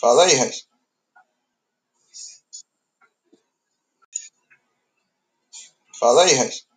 Fala aí, Raiz. Fala aí, Raiz.